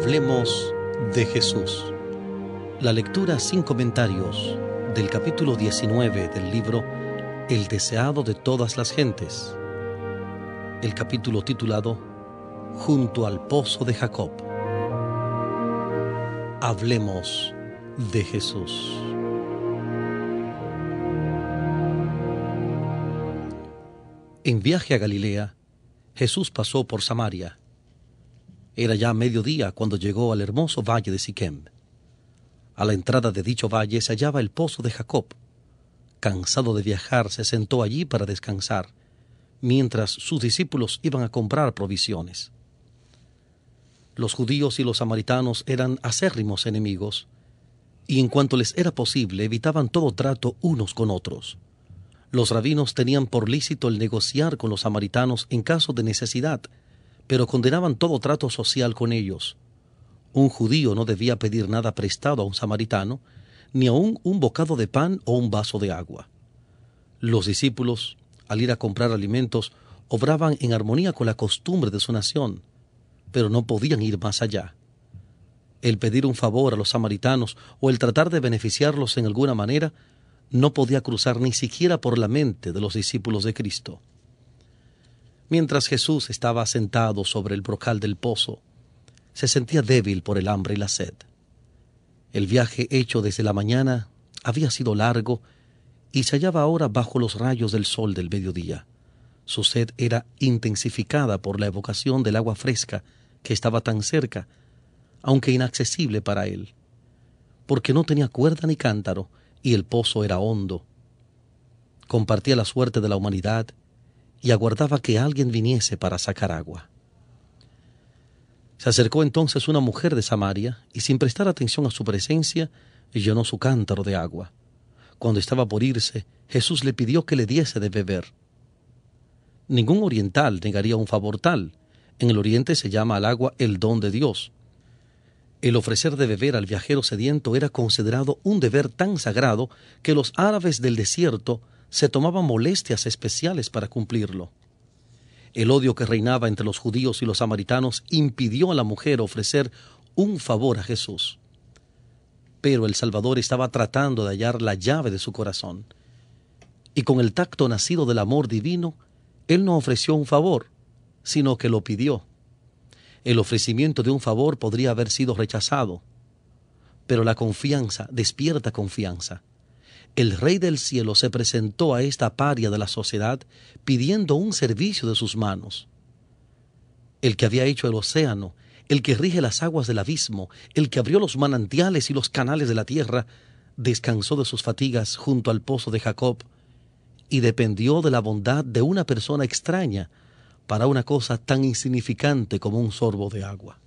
Hablemos de Jesús. La lectura sin comentarios del capítulo 19 del libro El deseado de todas las gentes. El capítulo titulado Junto al pozo de Jacob. Hablemos de Jesús. En viaje a Galilea, Jesús pasó por Samaria. Era ya mediodía cuando llegó al hermoso valle de Siquem. A la entrada de dicho valle se hallaba el pozo de Jacob. Cansado de viajar, se sentó allí para descansar, mientras sus discípulos iban a comprar provisiones. Los judíos y los samaritanos eran acérrimos enemigos, y en cuanto les era posible evitaban todo trato unos con otros. Los rabinos tenían por lícito el negociar con los samaritanos en caso de necesidad, pero condenaban todo trato social con ellos. Un judío no debía pedir nada prestado a un samaritano, ni aun un bocado de pan o un vaso de agua. Los discípulos, al ir a comprar alimentos, obraban en armonía con la costumbre de su nación, pero no podían ir más allá. El pedir un favor a los samaritanos o el tratar de beneficiarlos en alguna manera no podía cruzar ni siquiera por la mente de los discípulos de Cristo. Mientras Jesús estaba sentado sobre el brocal del pozo, se sentía débil por el hambre y la sed. El viaje hecho desde la mañana había sido largo y se hallaba ahora bajo los rayos del sol del mediodía. Su sed era intensificada por la evocación del agua fresca que estaba tan cerca, aunque inaccesible para él, porque no tenía cuerda ni cántaro y el pozo era hondo. Compartía la suerte de la humanidad y aguardaba que alguien viniese para sacar agua. Se acercó entonces una mujer de Samaria y sin prestar atención a su presencia, llenó su cántaro de agua. Cuando estaba por irse, Jesús le pidió que le diese de beber. Ningún oriental negaría un favor tal. En el oriente se llama al agua el don de Dios. El ofrecer de beber al viajero sediento era considerado un deber tan sagrado que los árabes del desierto se tomaban molestias especiales para cumplirlo. El odio que reinaba entre los judíos y los samaritanos impidió a la mujer ofrecer un favor a Jesús. Pero el Salvador estaba tratando de hallar la llave de su corazón. Y con el tacto nacido del amor divino, Él no ofreció un favor, sino que lo pidió. El ofrecimiento de un favor podría haber sido rechazado, pero la confianza despierta confianza el Rey del Cielo se presentó a esta paria de la sociedad pidiendo un servicio de sus manos. El que había hecho el océano, el que rige las aguas del abismo, el que abrió los manantiales y los canales de la tierra, descansó de sus fatigas junto al pozo de Jacob y dependió de la bondad de una persona extraña para una cosa tan insignificante como un sorbo de agua.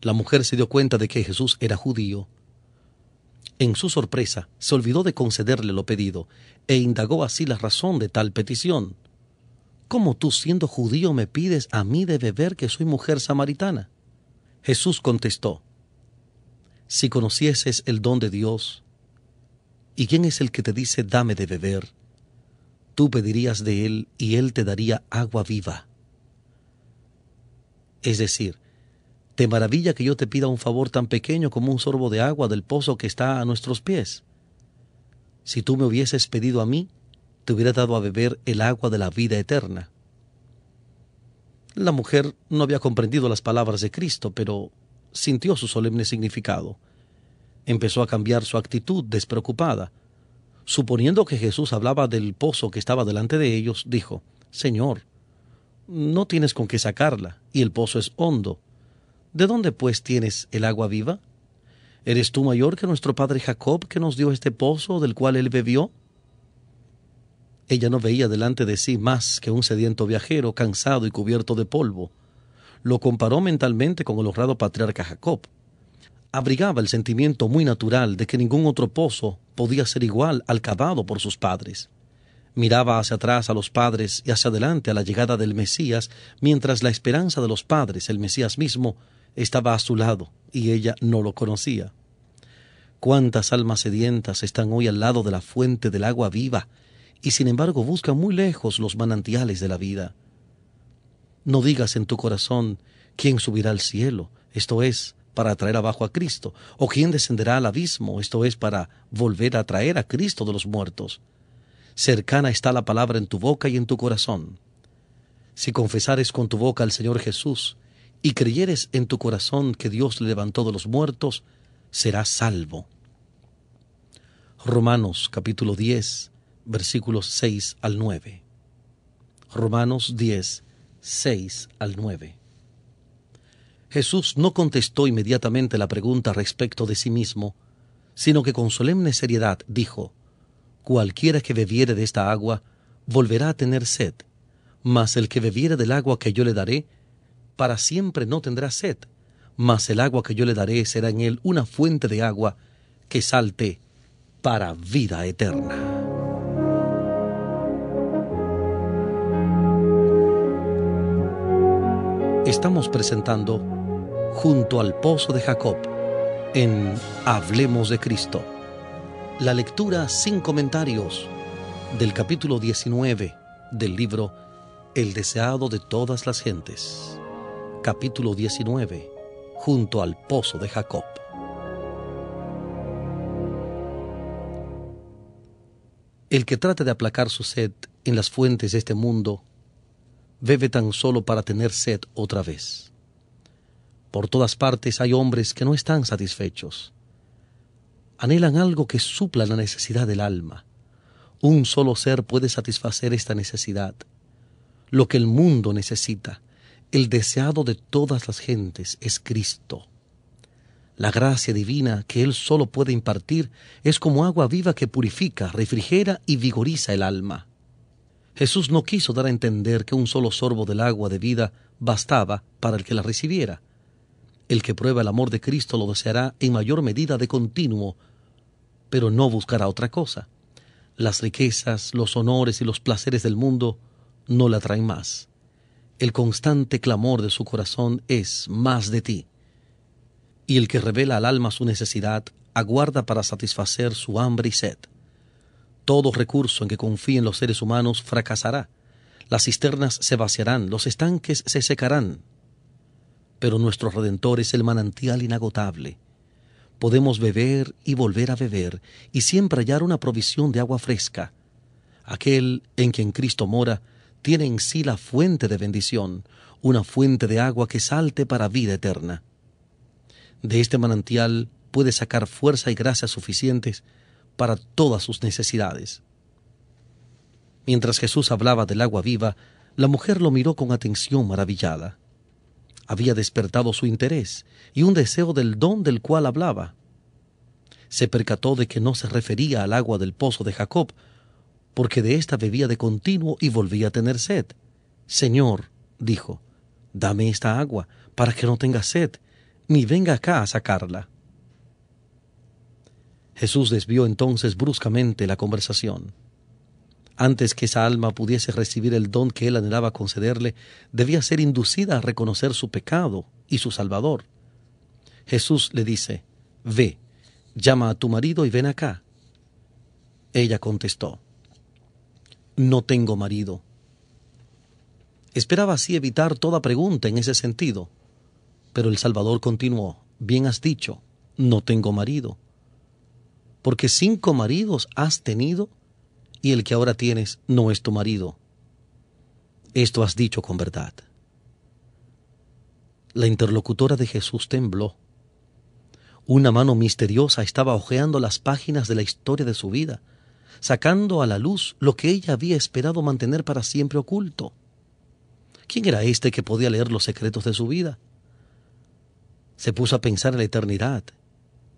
La mujer se dio cuenta de que Jesús era judío en su sorpresa, se olvidó de concederle lo pedido, e indagó así la razón de tal petición. ¿Cómo tú, siendo judío, me pides a mí de beber que soy mujer samaritana? Jesús contestó, Si conocieses el don de Dios, ¿y quién es el que te dice dame de beber? Tú pedirías de él y él te daría agua viva. Es decir, ¿Te maravilla que yo te pida un favor tan pequeño como un sorbo de agua del pozo que está a nuestros pies? Si tú me hubieses pedido a mí, te hubiera dado a beber el agua de la vida eterna. La mujer no había comprendido las palabras de Cristo, pero sintió su solemne significado. Empezó a cambiar su actitud despreocupada. Suponiendo que Jesús hablaba del pozo que estaba delante de ellos, dijo, Señor, no tienes con qué sacarla, y el pozo es hondo. ¿De dónde pues tienes el agua viva? ¿Eres tú mayor que nuestro padre Jacob que nos dio este pozo del cual él bebió? Ella no veía delante de sí más que un sediento viajero cansado y cubierto de polvo. Lo comparó mentalmente con el honrado patriarca Jacob. Abrigaba el sentimiento muy natural de que ningún otro pozo podía ser igual al cavado por sus padres. Miraba hacia atrás a los padres y hacia adelante a la llegada del Mesías, mientras la esperanza de los padres, el Mesías mismo, estaba a su lado y ella no lo conocía. Cuántas almas sedientas están hoy al lado de la fuente del agua viva y sin embargo buscan muy lejos los manantiales de la vida. No digas en tu corazón quién subirá al cielo, Esto es, para traer abajo a Cristo. ¿O quién descenderá al abismo? Esto es, para volver a traer a Cristo de los muertos. Cercana está la palabra en tu boca y en tu corazón. Si confesares con tu boca al Señor Jesús y creyeres en tu corazón que Dios le levantó de los muertos, serás salvo. Romanos capítulo 10, versículos 6 al 9. Romanos 10, 6 al 9. Jesús no contestó inmediatamente la pregunta respecto de sí mismo, sino que con solemne seriedad dijo, Cualquiera que bebiere de esta agua volverá a tener sed, mas el que bebiere del agua que yo le daré, para siempre no tendrá sed, mas el agua que yo le daré será en él una fuente de agua que salte para vida eterna. Estamos presentando Junto al Pozo de Jacob en Hablemos de Cristo. La lectura sin comentarios del capítulo 19 del libro El deseado de todas las gentes. Capítulo 19. Junto al Pozo de Jacob. El que trate de aplacar su sed en las fuentes de este mundo, bebe tan solo para tener sed otra vez. Por todas partes hay hombres que no están satisfechos. Anhelan algo que supla la necesidad del alma. Un solo ser puede satisfacer esta necesidad. Lo que el mundo necesita, el deseado de todas las gentes, es Cristo. La gracia divina que Él solo puede impartir es como agua viva que purifica, refrigera y vigoriza el alma. Jesús no quiso dar a entender que un solo sorbo del agua de vida bastaba para el que la recibiera. El que prueba el amor de Cristo lo deseará en mayor medida de continuo, pero no buscará otra cosa. Las riquezas, los honores y los placeres del mundo no le atraen más. El constante clamor de su corazón es más de ti y el que revela al alma su necesidad aguarda para satisfacer su hambre y sed. Todo recurso en que confíen los seres humanos fracasará. Las cisternas se vaciarán, los estanques se secarán. Pero nuestro Redentor es el manantial inagotable. Podemos beber y volver a beber y siempre hallar una provisión de agua fresca. Aquel en quien Cristo mora tiene en sí la fuente de bendición, una fuente de agua que salte para vida eterna. De este manantial puede sacar fuerza y gracia suficientes para todas sus necesidades. Mientras Jesús hablaba del agua viva, la mujer lo miró con atención maravillada. Había despertado su interés y un deseo del don del cual hablaba. Se percató de que no se refería al agua del pozo de Jacob, porque de ésta bebía de continuo y volvía a tener sed. Señor, dijo, dame esta agua, para que no tenga sed ni venga acá a sacarla. Jesús desvió entonces bruscamente la conversación. Antes que esa alma pudiese recibir el don que él anhelaba concederle, debía ser inducida a reconocer su pecado y su Salvador. Jesús le dice, Ve, llama a tu marido y ven acá. Ella contestó, No tengo marido. Esperaba así evitar toda pregunta en ese sentido, pero el Salvador continuó, bien has dicho, no tengo marido. Porque cinco maridos has tenido y el que ahora tienes no es tu marido. Esto has dicho con verdad. La interlocutora de Jesús tembló. Una mano misteriosa estaba hojeando las páginas de la historia de su vida, sacando a la luz lo que ella había esperado mantener para siempre oculto. ¿Quién era este que podía leer los secretos de su vida? se puso a pensar en la eternidad,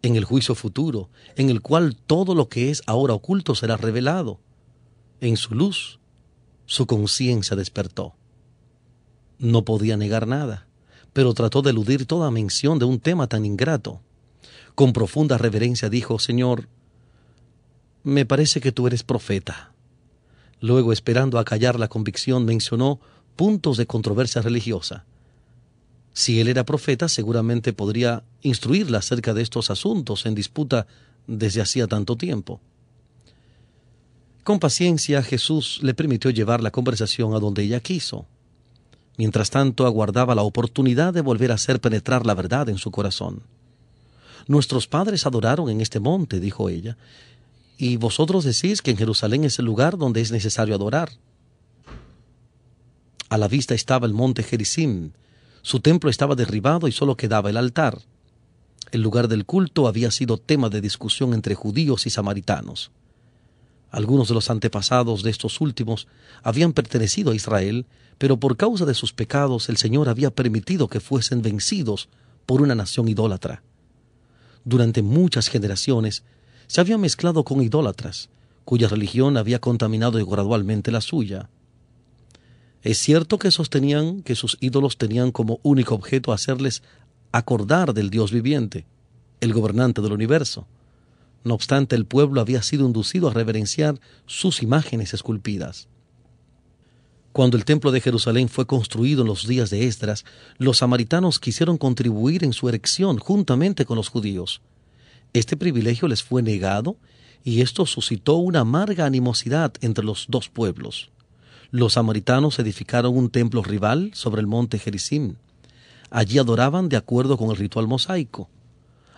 en el juicio futuro, en el cual todo lo que es ahora oculto será revelado. En su luz, su conciencia despertó. No podía negar nada, pero trató de eludir toda mención de un tema tan ingrato. Con profunda reverencia dijo, Señor, me parece que tú eres profeta. Luego, esperando acallar la convicción, mencionó puntos de controversia religiosa. Si él era profeta, seguramente podría instruirla acerca de estos asuntos en disputa desde hacía tanto tiempo. Con paciencia Jesús le permitió llevar la conversación a donde ella quiso. Mientras tanto aguardaba la oportunidad de volver a hacer penetrar la verdad en su corazón. Nuestros padres adoraron en este monte, dijo ella, y vosotros decís que en Jerusalén es el lugar donde es necesario adorar. A la vista estaba el monte Gerizim, su templo estaba derribado y solo quedaba el altar. El lugar del culto había sido tema de discusión entre judíos y samaritanos. Algunos de los antepasados de estos últimos habían pertenecido a Israel, pero por causa de sus pecados el Señor había permitido que fuesen vencidos por una nación idólatra. Durante muchas generaciones se había mezclado con idólatras, cuya religión había contaminado gradualmente la suya. Es cierto que sostenían que sus ídolos tenían como único objeto hacerles acordar del Dios viviente, el gobernante del universo. No obstante, el pueblo había sido inducido a reverenciar sus imágenes esculpidas. Cuando el templo de Jerusalén fue construido en los días de Esdras, los samaritanos quisieron contribuir en su erección juntamente con los judíos. Este privilegio les fue negado y esto suscitó una amarga animosidad entre los dos pueblos los samaritanos edificaron un templo rival sobre el monte Gerizim. Allí adoraban de acuerdo con el ritual mosaico,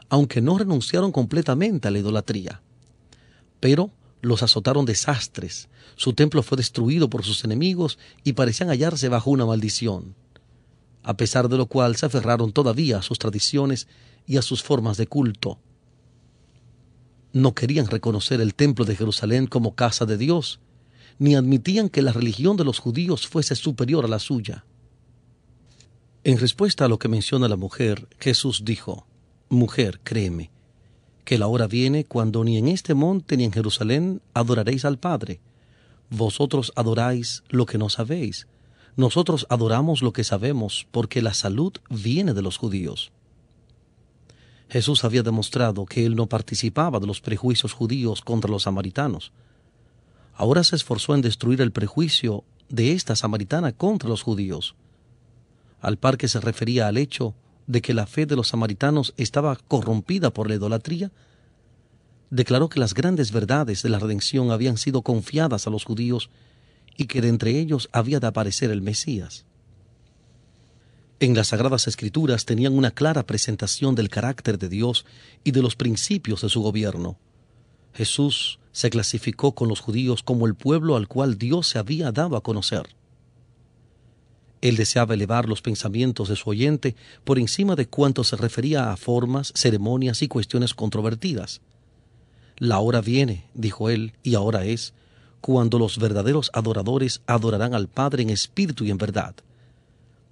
aunque no renunciaron completamente a la idolatría. Pero los azotaron desastres, su templo fue destruido por sus enemigos y parecían hallarse bajo una maldición, a pesar de lo cual se aferraron todavía a sus tradiciones y a sus formas de culto. No querían reconocer el templo de Jerusalén como casa de Dios, ni admitían que la religión de los judíos fuese superior a la suya. En respuesta a lo que menciona la mujer, Jesús dijo, Mujer, créeme, que la hora viene cuando ni en este monte ni en Jerusalén adoraréis al Padre. Vosotros adoráis lo que no sabéis. Nosotros adoramos lo que sabemos, porque la salud viene de los judíos. Jesús había demostrado que él no participaba de los prejuicios judíos contra los samaritanos, ahora se esforzó en destruir el prejuicio de esta samaritana contra los judíos, al par que se refería al hecho de que la fe de los samaritanos estaba corrompida por la idolatría, declaró que las grandes verdades de la redención habían sido confiadas a los judíos y que de entre ellos había de aparecer el Mesías. En las Sagradas Escrituras tenían una clara presentación del carácter de Dios y de los principios de su gobierno. Jesús se clasificó con los judíos como el pueblo al cual Dios se había dado a conocer. Él deseaba elevar los pensamientos de su oyente por encima de cuanto se refería a formas, ceremonias y cuestiones controvertidas. La hora viene, dijo él, y ahora es, cuando los verdaderos adoradores adorarán al Padre en espíritu y en verdad,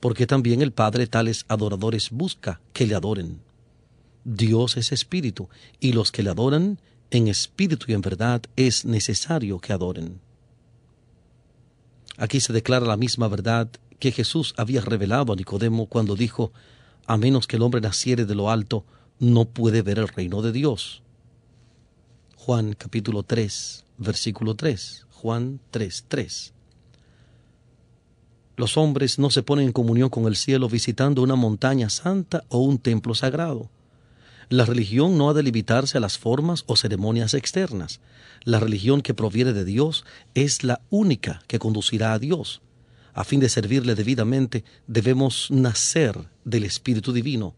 porque también el Padre tales adoradores busca que le adoren. Dios es espíritu, y los que le adoran en espíritu y en verdad es necesario que adoren. Aquí se declara la misma verdad que Jesús había revelado a Nicodemo cuando dijo, a menos que el hombre naciere de lo alto, no puede ver el reino de Dios. Juan capítulo 3, versículo 3. Juan 3, 3. Los hombres no se ponen en comunión con el cielo visitando una montaña santa o un templo sagrado. La religión no ha de limitarse a las formas o ceremonias externas. La religión que proviene de Dios es la única que conducirá a Dios. A fin de servirle debidamente, debemos nacer del Espíritu Divino.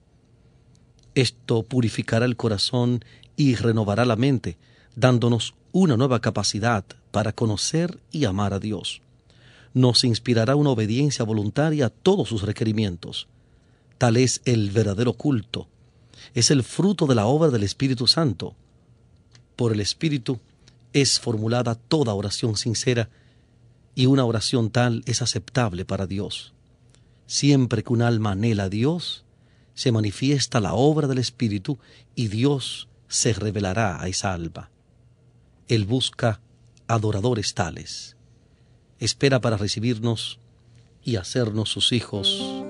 Esto purificará el corazón y renovará la mente, dándonos una nueva capacidad para conocer y amar a Dios. Nos inspirará una obediencia voluntaria a todos sus requerimientos. Tal es el verdadero culto, es el fruto de la obra del Espíritu Santo. Por el Espíritu es formulada toda oración sincera y una oración tal es aceptable para Dios. Siempre que un alma anhela a Dios, se manifiesta la obra del Espíritu y Dios se revelará a esa alma. Él busca adoradores tales. Espera para recibirnos y hacernos sus hijos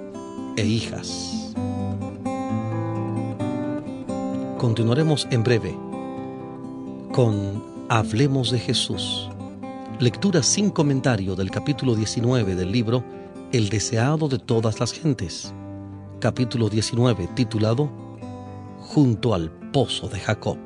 e hijas. Continuaremos en breve con Hablemos de Jesús. Lectura sin comentario del capítulo 19 del libro El deseado de todas las gentes. Capítulo 19 titulado Junto al pozo de Jacob.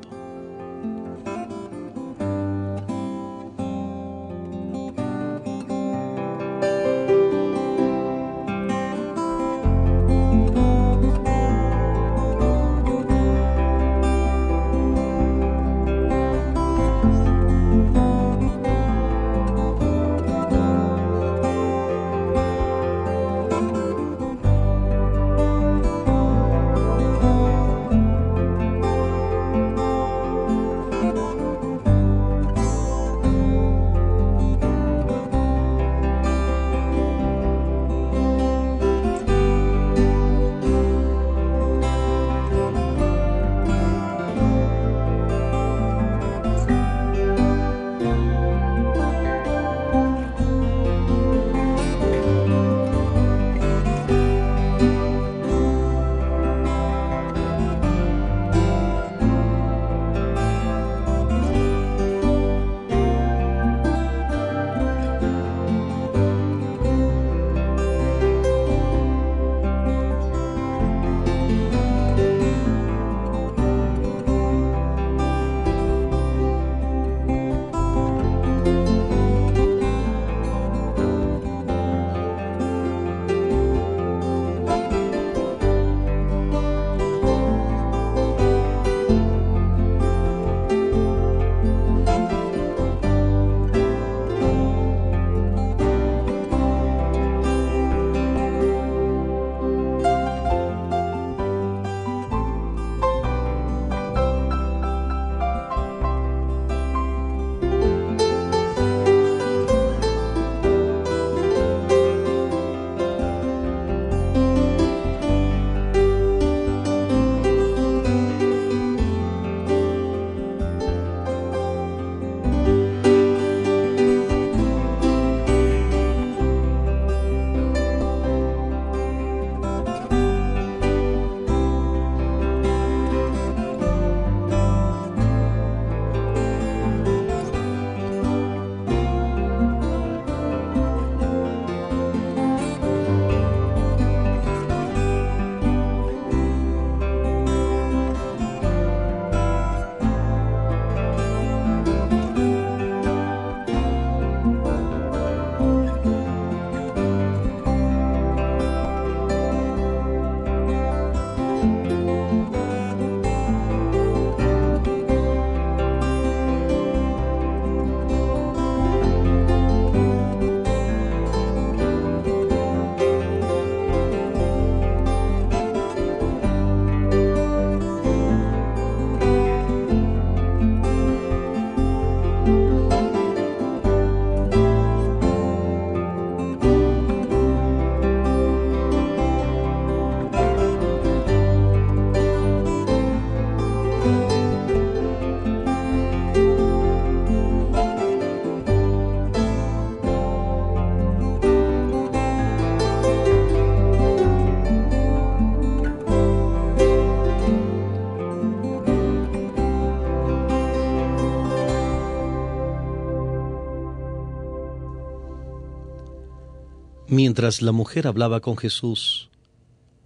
Mientras la mujer hablaba con Jesús,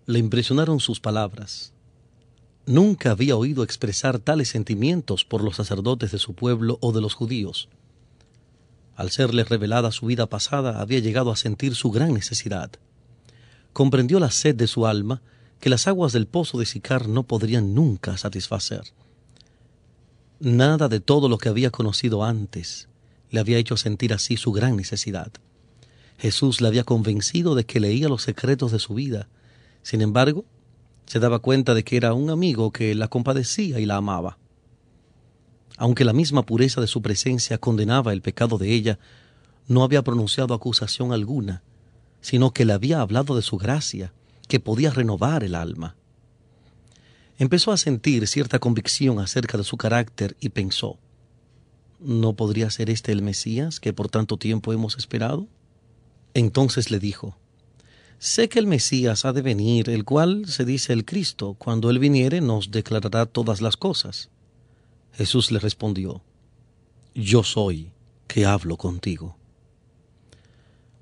le impresionaron sus palabras. Nunca había oído expresar tales sentimientos por los sacerdotes de su pueblo o de los judíos. Al serle revelada su vida pasada, había llegado a sentir su gran necesidad. Comprendió la sed de su alma que las aguas del pozo de Sicar no podrían nunca satisfacer. Nada de todo lo que había conocido antes le había hecho sentir así su gran necesidad. Jesús le había convencido de que leía los secretos de su vida. Sin embargo, se daba cuenta de que era un amigo que la compadecía y la amaba. Aunque la misma pureza de su presencia condenaba el pecado de ella, no había pronunciado acusación alguna, sino que le había hablado de su gracia, que podía renovar el alma. Empezó a sentir cierta convicción acerca de su carácter y pensó, ¿no podría ser este el Mesías que por tanto tiempo hemos esperado? Entonces le dijo, Sé que el Mesías ha de venir, el cual se dice el Cristo, cuando él viniere nos declarará todas las cosas. Jesús le respondió, Yo soy que hablo contigo.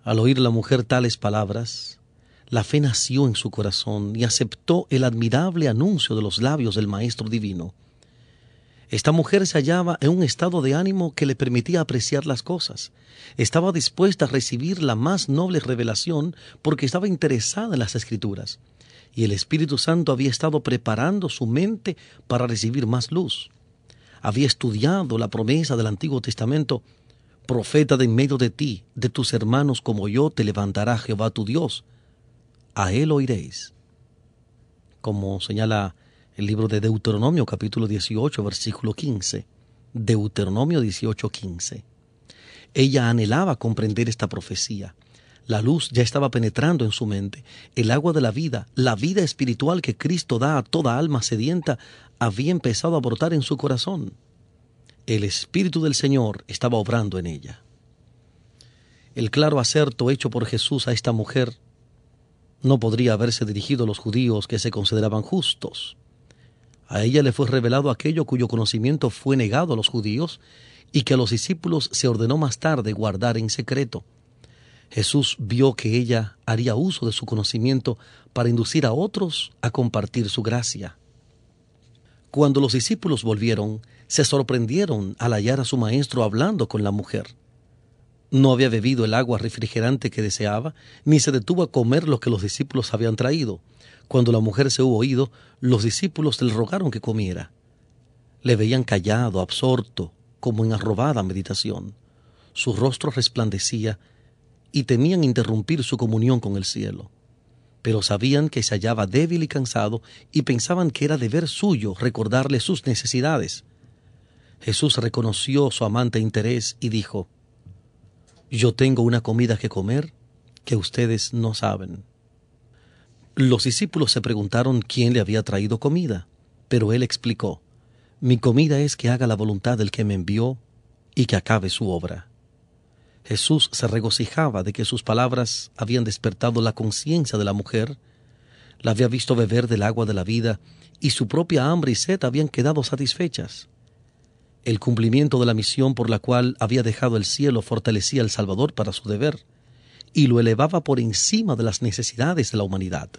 Al oír la mujer tales palabras, la fe nació en su corazón y aceptó el admirable anuncio de los labios del Maestro Divino. Esta mujer se hallaba en un estado de ánimo que le permitía apreciar las cosas. Estaba dispuesta a recibir la más noble revelación porque estaba interesada en las escrituras. Y el Espíritu Santo había estado preparando su mente para recibir más luz había estudiado la promesa del Antiguo Testamento, profeta de en medio de ti, de tus hermanos como yo, te levantará Jehová tu Dios. A él oiréis. Como señala el libro de Deuteronomio capítulo 18 versículo 15. Deuteronomio 18 15. Ella anhelaba comprender esta profecía. La luz ya estaba penetrando en su mente. El agua de la vida, la vida espiritual que Cristo da a toda alma sedienta, había empezado a brotar en su corazón. El Espíritu del Señor estaba obrando en ella. El claro acerto hecho por Jesús a esta mujer no podría haberse dirigido a los judíos que se consideraban justos. A ella le fue revelado aquello cuyo conocimiento fue negado a los judíos y que a los discípulos se ordenó más tarde guardar en secreto. Jesús vio que ella haría uso de su conocimiento para inducir a otros a compartir su gracia. Cuando los discípulos volvieron, se sorprendieron al hallar a su maestro hablando con la mujer. No había bebido el agua refrigerante que deseaba, ni se detuvo a comer lo que los discípulos habían traído. Cuando la mujer se hubo oído, los discípulos le rogaron que comiera. Le veían callado, absorto, como en arrobada meditación. Su rostro resplandecía y temían interrumpir su comunión con el cielo pero sabían que se hallaba débil y cansado y pensaban que era deber suyo recordarle sus necesidades. Jesús reconoció su amante interés y dijo, Yo tengo una comida que comer que ustedes no saben. Los discípulos se preguntaron quién le había traído comida, pero él explicó, Mi comida es que haga la voluntad del que me envió y que acabe su obra. Jesús se regocijaba de que sus palabras habían despertado la conciencia de la mujer, la había visto beber del agua de la vida y su propia hambre y sed habían quedado satisfechas. El cumplimiento de la misión por la cual había dejado el cielo fortalecía al Salvador para su deber y lo elevaba por encima de las necesidades de la humanidad.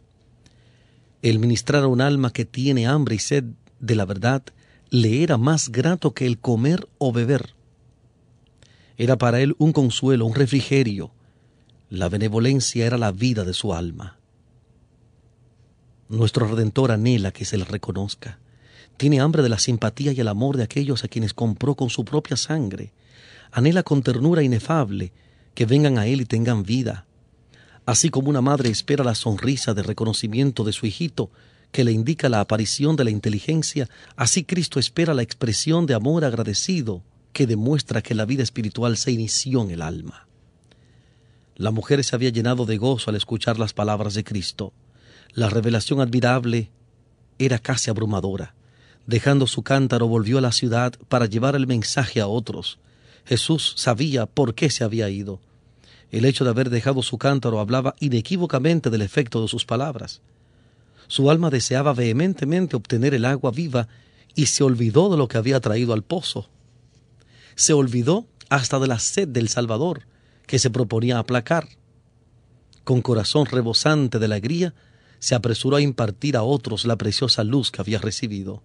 El ministrar a un alma que tiene hambre y sed de la verdad le era más grato que el comer o beber era para él un consuelo, un refrigerio. La benevolencia era la vida de su alma. Nuestro Redentor anhela que se le reconozca. Tiene hambre de la simpatía y el amor de aquellos a quienes compró con su propia sangre. Anhela con ternura inefable que vengan a Él y tengan vida. Así como una madre espera la sonrisa de reconocimiento de su hijito, que le indica la aparición de la inteligencia, así Cristo espera la expresión de amor agradecido que demuestra que la vida espiritual se inició en el alma. La mujer se había llenado de gozo al escuchar las palabras de Cristo. La revelación admirable era casi abrumadora. Dejando su cántaro volvió a la ciudad para llevar el mensaje a otros. Jesús sabía por qué se había ido. El hecho de haber dejado su cántaro hablaba inequívocamente del efecto de sus palabras. Su alma deseaba vehementemente obtener el agua viva y se olvidó de lo que había traído al pozo se olvidó hasta de la sed del Salvador que se proponía aplacar. con corazón rebosante de alegría, se apresuró a impartir a otros la preciosa luz que había recibido.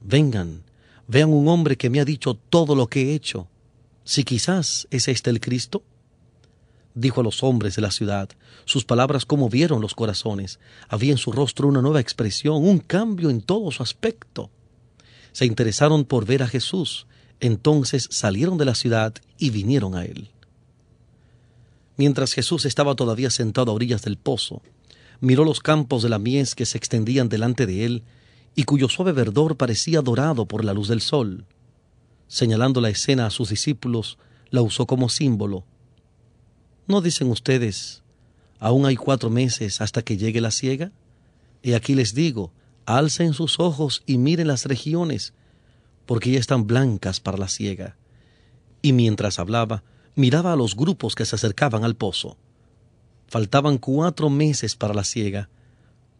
Vengan, vean un hombre que me ha dicho todo lo que he hecho. Si quizás es este el Cristo. Dijo a los hombres de la ciudad, sus palabras conmovieron los corazones. Había en su rostro una nueva expresión, un cambio en todo su aspecto. Se interesaron por ver a Jesús, entonces salieron de la ciudad y vinieron a él. Mientras Jesús estaba todavía sentado a orillas del pozo, miró los campos de la mies que se extendían delante de él y cuyo suave verdor parecía dorado por la luz del sol. Señalando la escena a sus discípulos, la usó como símbolo. ¿No dicen ustedes, aún hay cuatro meses hasta que llegue la siega? Y aquí les digo, alcen sus ojos y miren las regiones, porque ya están blancas para la siega. Y mientras hablaba, miraba a los grupos que se acercaban al pozo. Faltaban cuatro meses para la siega,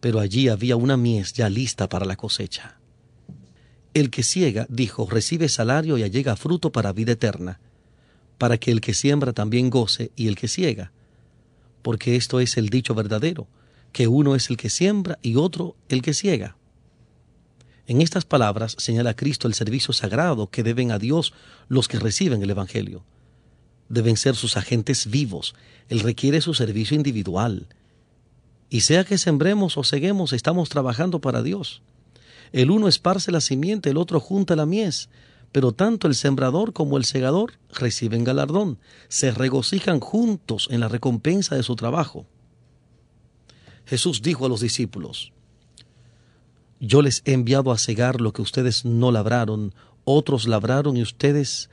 pero allí había una mies ya lista para la cosecha. El que ciega, dijo, recibe salario y allega fruto para vida eterna, para que el que siembra también goce y el que ciega. Porque esto es el dicho verdadero, que uno es el que siembra y otro el que ciega. En estas palabras señala Cristo el servicio sagrado que deben a Dios los que reciben el Evangelio deben ser sus agentes vivos. Él requiere su servicio individual. Y sea que sembremos o seguemos, estamos trabajando para Dios. El uno esparce la simiente, el otro junta la mies, pero tanto el sembrador como el segador reciben galardón, se regocijan juntos en la recompensa de su trabajo. Jesús dijo a los discípulos, Yo les he enviado a cegar lo que ustedes no labraron, otros labraron y ustedes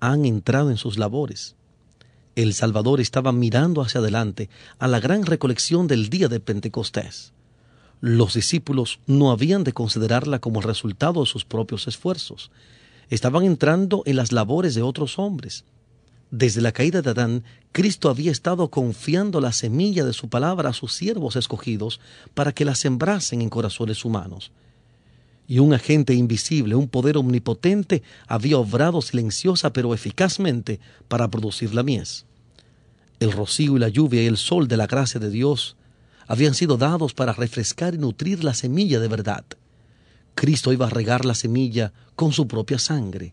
han entrado en sus labores. El Salvador estaba mirando hacia adelante a la gran recolección del día de Pentecostés. Los discípulos no habían de considerarla como el resultado de sus propios esfuerzos. Estaban entrando en las labores de otros hombres. Desde la caída de Adán, Cristo había estado confiando la semilla de su palabra a sus siervos escogidos para que la sembrasen en corazones humanos y un agente invisible, un poder omnipotente, había obrado silenciosa pero eficazmente para producir la mies. El rocío y la lluvia y el sol de la gracia de Dios habían sido dados para refrescar y nutrir la semilla de verdad. Cristo iba a regar la semilla con su propia sangre.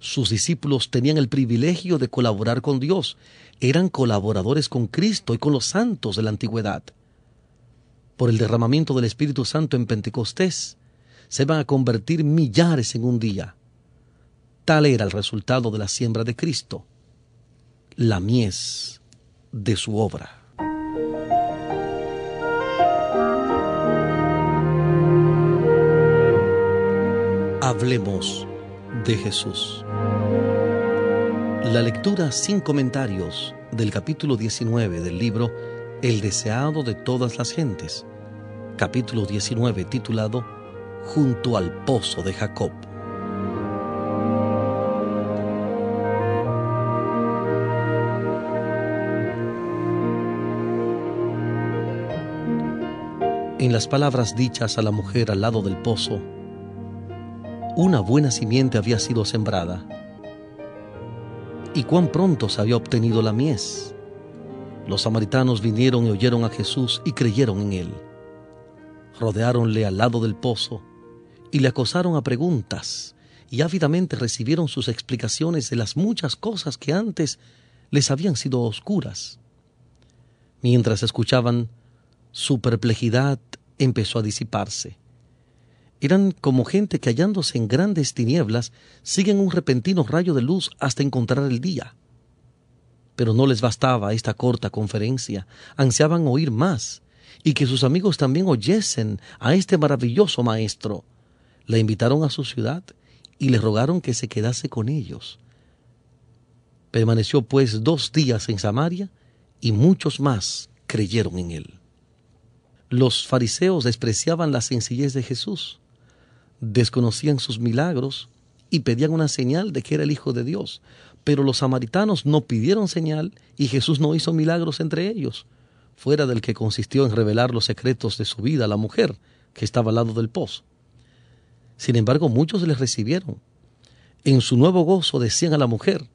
Sus discípulos tenían el privilegio de colaborar con Dios, eran colaboradores con Cristo y con los santos de la antigüedad. Por el derramamiento del Espíritu Santo en Pentecostés, se van a convertir millares en un día. Tal era el resultado de la siembra de Cristo, la mies de su obra. Hablemos de Jesús. La lectura sin comentarios del capítulo 19 del libro El deseado de todas las gentes, capítulo 19 titulado junto al pozo de Jacob. En las palabras dichas a la mujer al lado del pozo, una buena simiente había sido sembrada. Y cuán pronto se había obtenido la mies. Los samaritanos vinieron y oyeron a Jesús y creyeron en él. Rodeáronle al lado del pozo y le acosaron a preguntas y ávidamente recibieron sus explicaciones de las muchas cosas que antes les habían sido oscuras. Mientras escuchaban, su perplejidad empezó a disiparse. Eran como gente que hallándose en grandes tinieblas siguen un repentino rayo de luz hasta encontrar el día. Pero no les bastaba esta corta conferencia, ansiaban oír más, y que sus amigos también oyesen a este maravilloso maestro, la invitaron a su ciudad y le rogaron que se quedase con ellos. Permaneció pues dos días en Samaria y muchos más creyeron en él. Los fariseos despreciaban la sencillez de Jesús, desconocían sus milagros y pedían una señal de que era el Hijo de Dios. Pero los samaritanos no pidieron señal y Jesús no hizo milagros entre ellos, fuera del que consistió en revelar los secretos de su vida a la mujer que estaba al lado del pozo. Sin embargo, muchos les recibieron. En su nuevo gozo decían a la mujer,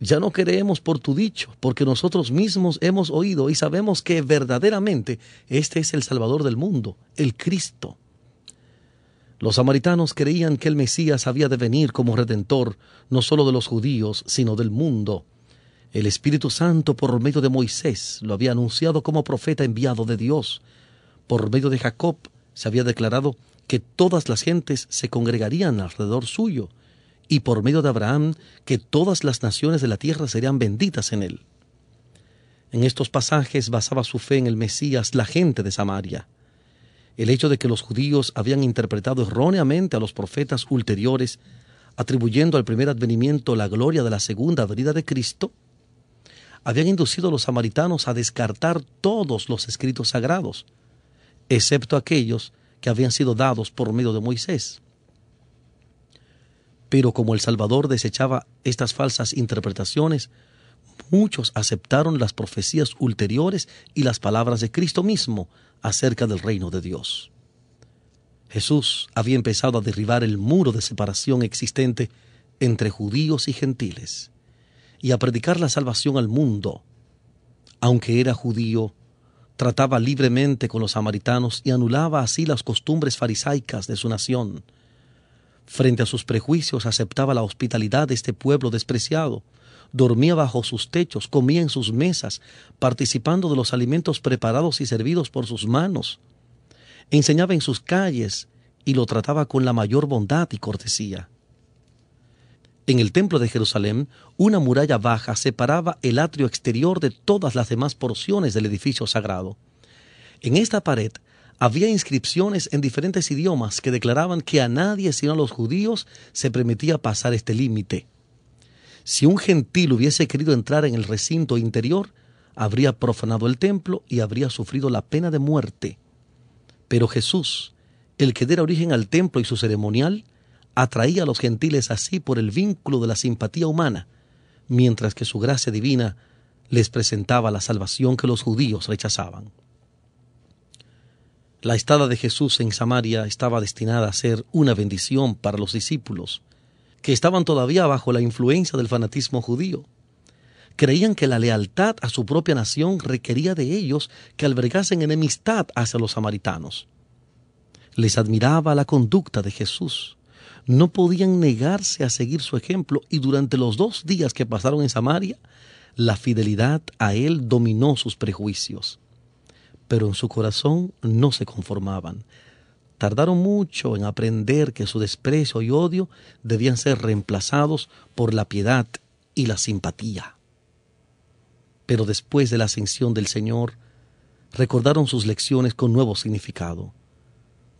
ya no creemos por tu dicho, porque nosotros mismos hemos oído y sabemos que verdaderamente este es el Salvador del mundo, el Cristo. Los samaritanos creían que el Mesías había de venir como redentor no solo de los judíos, sino del mundo. El Espíritu Santo por medio de Moisés lo había anunciado como profeta enviado de Dios. Por medio de Jacob se había declarado que todas las gentes se congregarían alrededor suyo, y por medio de Abraham que todas las naciones de la tierra serían benditas en él. En estos pasajes basaba su fe en el Mesías la gente de Samaria. El hecho de que los judíos habían interpretado erróneamente a los profetas ulteriores, atribuyendo al primer advenimiento la gloria de la segunda venida de Cristo, habían inducido a los samaritanos a descartar todos los escritos sagrados, excepto aquellos que habían sido dados por medio de Moisés. Pero como el Salvador desechaba estas falsas interpretaciones, muchos aceptaron las profecías ulteriores y las palabras de Cristo mismo acerca del reino de Dios. Jesús había empezado a derribar el muro de separación existente entre judíos y gentiles y a predicar la salvación al mundo. Aunque era judío, trataba libremente con los samaritanos y anulaba así las costumbres farisaicas de su nación Frente a sus prejuicios aceptaba la hospitalidad de este pueblo despreciado, dormía bajo sus techos, comía en sus mesas, participando de los alimentos preparados y servidos por sus manos. Enseñaba en sus calles y lo trataba con la mayor bondad y cortesía. En el templo de Jerusalén, una muralla baja separaba el atrio exterior de todas las demás porciones del edificio sagrado. En esta pared había inscripciones en diferentes idiomas que declaraban que a nadie sino a los judíos se permitía pasar este límite. Si un gentil hubiese querido entrar en el recinto interior, habría profanado el templo y habría sufrido la pena de muerte. Pero Jesús, el que diera origen al templo y su ceremonial, atraía a los gentiles así por el vínculo de la simpatía humana, mientras que su gracia divina les presentaba la salvación que los judíos rechazaban. La estada de Jesús en Samaria estaba destinada a ser una bendición para los discípulos, que estaban todavía bajo la influencia del fanatismo judío. Creían que la lealtad a su propia nación requería de ellos que albergasen enemistad hacia los samaritanos. Les admiraba la conducta de Jesús. No podían negarse a seguir su ejemplo y durante los dos días que pasaron en Samaria, la fidelidad a él dominó sus prejuicios pero en su corazón no se conformaban. Tardaron mucho en aprender que su desprecio y odio debían ser reemplazados por la piedad y la simpatía. Pero después de la ascensión del Señor, recordaron sus lecciones con nuevo significado.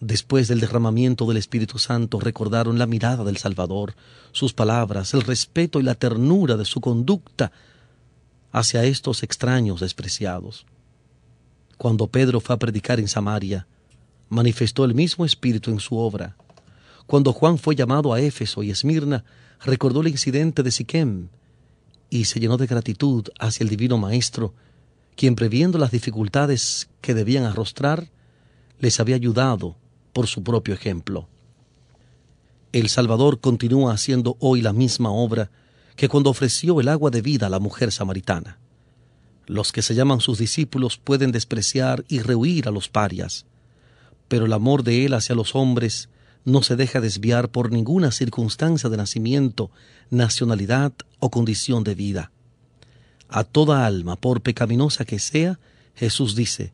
Después del derramamiento del Espíritu Santo recordaron la mirada del Salvador, sus palabras, el respeto y la ternura de su conducta hacia estos extraños despreciados. Cuando Pedro fue a predicar en Samaria, manifestó el mismo espíritu en su obra. Cuando Juan fue llamado a Éfeso y Esmirna, recordó el incidente de Siquem y se llenó de gratitud hacia el divino Maestro, quien previendo las dificultades que debían arrostrar, les había ayudado por su propio ejemplo. El Salvador continúa haciendo hoy la misma obra que cuando ofreció el agua de vida a la mujer samaritana. Los que se llaman sus discípulos pueden despreciar y rehuir a los parias, pero el amor de Él hacia los hombres no se deja desviar por ninguna circunstancia de nacimiento, nacionalidad o condición de vida. A toda alma, por pecaminosa que sea, Jesús dice,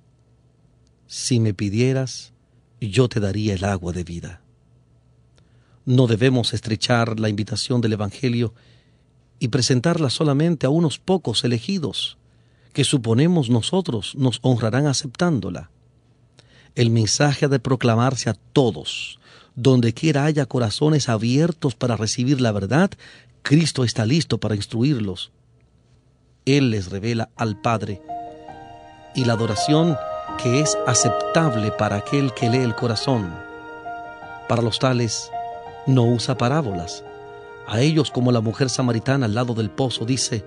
Si me pidieras, yo te daría el agua de vida. No debemos estrechar la invitación del Evangelio y presentarla solamente a unos pocos elegidos, que suponemos nosotros nos honrarán aceptándola. El mensaje ha de proclamarse a todos. Donde quiera haya corazones abiertos para recibir la verdad, Cristo está listo para instruirlos. Él les revela al Padre y la adoración que es aceptable para aquel que lee el corazón. Para los tales no usa parábolas. A ellos como la mujer samaritana al lado del pozo dice,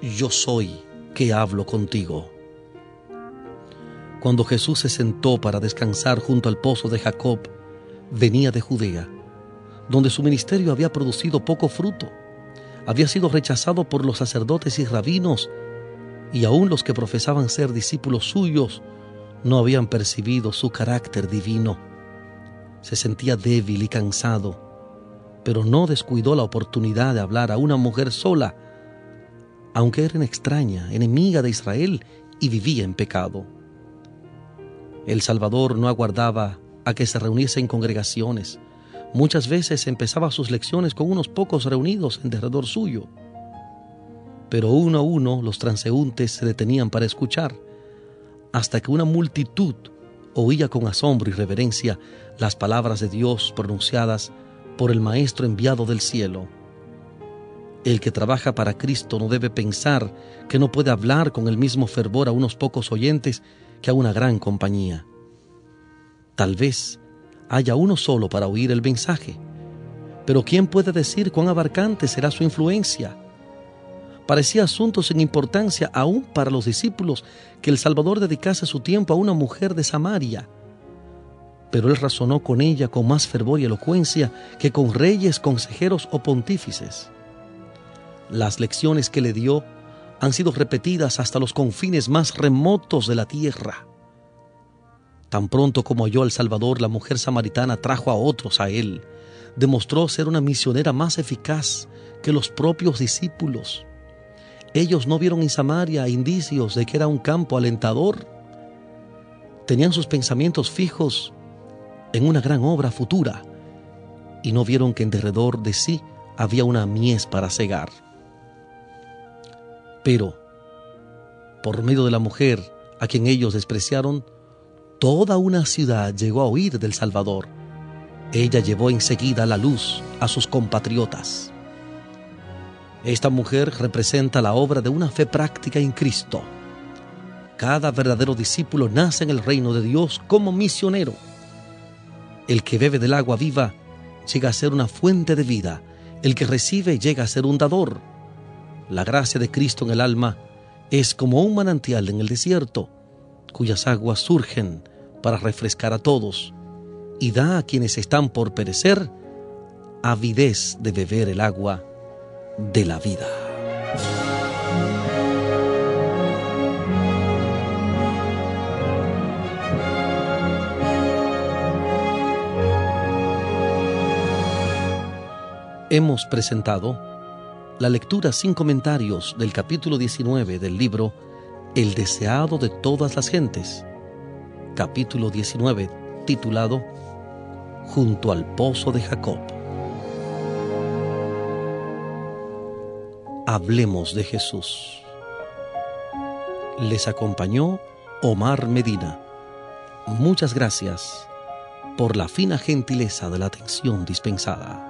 yo soy que hablo contigo. Cuando Jesús se sentó para descansar junto al pozo de Jacob, venía de Judea, donde su ministerio había producido poco fruto. había sido rechazado por los sacerdotes y rabinos, y aún los que profesaban ser discípulos suyos no habían percibido su carácter divino. Se sentía débil y cansado, pero no descuidó la oportunidad de hablar a una mujer sola, aunque era una extraña, enemiga de Israel y vivía en pecado. El Salvador no aguardaba a que se reuniesen congregaciones. Muchas veces empezaba sus lecciones con unos pocos reunidos en derredor suyo. Pero uno a uno los transeúntes se detenían para escuchar, hasta que una multitud oía con asombro y reverencia las palabras de Dios pronunciadas por el Maestro enviado del cielo. El que trabaja para Cristo no debe pensar que no puede hablar con el mismo fervor a unos pocos oyentes que a una gran compañía. Tal vez haya uno solo para oír el mensaje, pero ¿quién puede decir cuán abarcante será su influencia? Parecía asunto sin importancia aún para los discípulos que el Salvador dedicase su tiempo a una mujer de Samaria. Pero él razonó con ella con más fervor y elocuencia que con reyes, consejeros o pontífices. Las lecciones que le dio han sido repetidas hasta los confines más remotos de la tierra. Tan pronto como oyó al Salvador, la mujer samaritana trajo a otros a él. Demostró ser una misionera más eficaz que los propios discípulos. Ellos no vieron en Samaria indicios de que era un campo alentador. Tenían sus pensamientos fijos en una gran obra futura y no vieron que en derredor de sí había una mies para cegar. Pero, por medio de la mujer a quien ellos despreciaron, toda una ciudad llegó a oír del Salvador. Ella llevó enseguida la luz a sus compatriotas. Esta mujer representa la obra de una fe práctica en Cristo. Cada verdadero discípulo nace en el reino de Dios como misionero. El que bebe del agua viva llega a ser una fuente de vida. El que recibe llega a ser un dador. La gracia de Cristo en el alma es como un manantial en el desierto, cuyas aguas surgen para refrescar a todos y da a quienes están por perecer avidez de beber el agua de la vida. Hemos presentado la lectura sin comentarios del capítulo 19 del libro El deseado de todas las gentes, capítulo 19 titulado Junto al pozo de Jacob. Hablemos de Jesús. Les acompañó Omar Medina. Muchas gracias por la fina gentileza de la atención dispensada.